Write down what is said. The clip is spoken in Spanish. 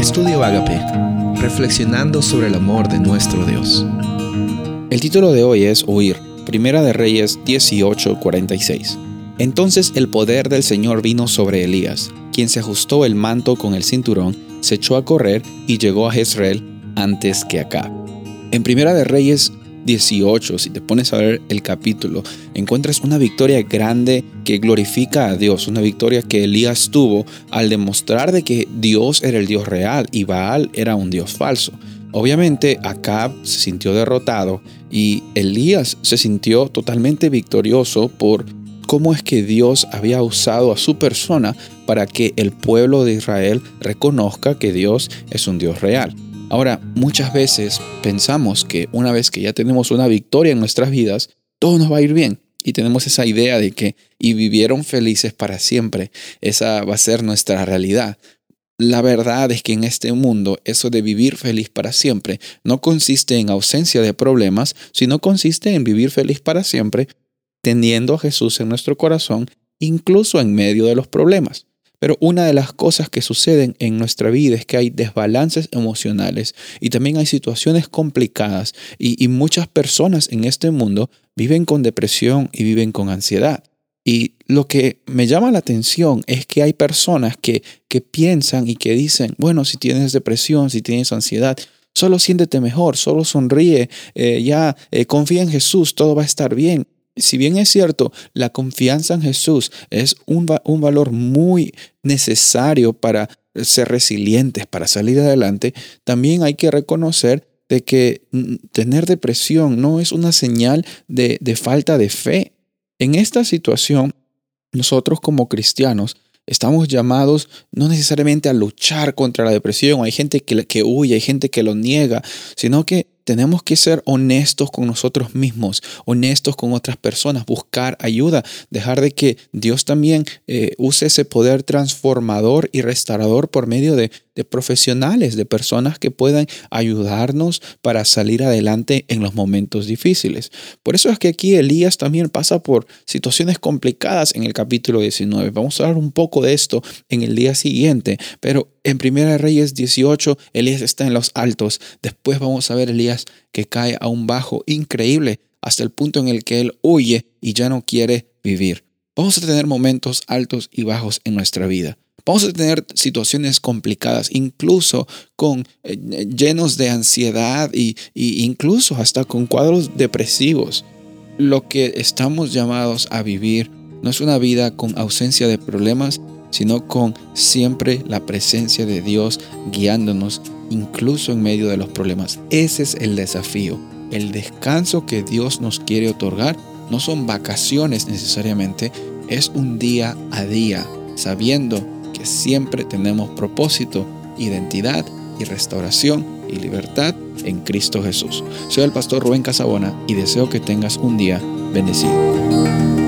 Estudio Agape, reflexionando sobre el amor de nuestro Dios. El título de hoy es Huir, Primera de Reyes 18:46. Entonces el poder del Señor vino sobre Elías, quien se ajustó el manto con el cinturón, se echó a correr y llegó a Jezreel antes que acá. En Primera de Reyes 18, si te pones a ver el capítulo, encuentras una victoria grande que glorifica a Dios, una victoria que Elías tuvo al demostrar de que Dios era el Dios real y Baal era un Dios falso. Obviamente Acab se sintió derrotado y Elías se sintió totalmente victorioso por cómo es que Dios había usado a su persona para que el pueblo de Israel reconozca que Dios es un Dios real. Ahora, muchas veces pensamos que una vez que ya tenemos una victoria en nuestras vidas, todo nos va a ir bien. Y tenemos esa idea de que y vivieron felices para siempre. Esa va a ser nuestra realidad. La verdad es que en este mundo eso de vivir feliz para siempre no consiste en ausencia de problemas, sino consiste en vivir feliz para siempre teniendo a Jesús en nuestro corazón, incluso en medio de los problemas. Pero una de las cosas que suceden en nuestra vida es que hay desbalances emocionales y también hay situaciones complicadas y, muchas personas en este mundo viven con depresión y viven con ansiedad. Y lo que me llama la atención es que hay personas que, que piensan y que dicen, bueno, si tienes depresión, si tienes ansiedad, solo siéntete mejor, solo sonríe, eh, ya eh, confía en Jesús, todo va a estar bien si bien es cierto, la confianza en Jesús es un, un, valor muy necesario para ser resilientes, para salir adelante, también hay que reconocer de que mm, tener depresión no es una señal de, de falta de fe. En esta situación, nosotros como cristianos estamos llamados no necesariamente a luchar contra la depresión, hay gente que, que huye, hay gente que lo niega, sino que tenemos que ser honestos con nosotros mismos, honestos con otras personas, buscar ayuda, dejar de que Dios también eh, use ese poder transformador y restaurador por medio de, de profesionales, de personas que puedan ayudarnos para salir adelante en los momentos difíciles. Por eso es que aquí Elías también pasa por situaciones complicadas en el capítulo 19. Vamos a hablar un poco de esto en el día siguiente, pero en Primera Reyes 18, Elías está en los altos. Después vamos a ver Elías que cae a un bajo increíble hasta el punto en el que él huye y ya no quiere vivir. Vamos a tener momentos altos y bajos en nuestra vida. Vamos a tener situaciones complicadas, incluso con eh, llenos de ansiedad y, y incluso hasta con cuadros depresivos. Lo que estamos llamados a vivir no es una vida con ausencia de problemas, sino con siempre la presencia de Dios guiándonos, incluso en medio de los problemas. Ese es el desafío. El descanso que Dios nos quiere otorgar no son vacaciones necesariamente, es un día a día, sabiendo que siempre tenemos propósito, identidad y restauración y libertad en Cristo Jesús. Soy el pastor Rubén Casabona y deseo que tengas un día bendecido.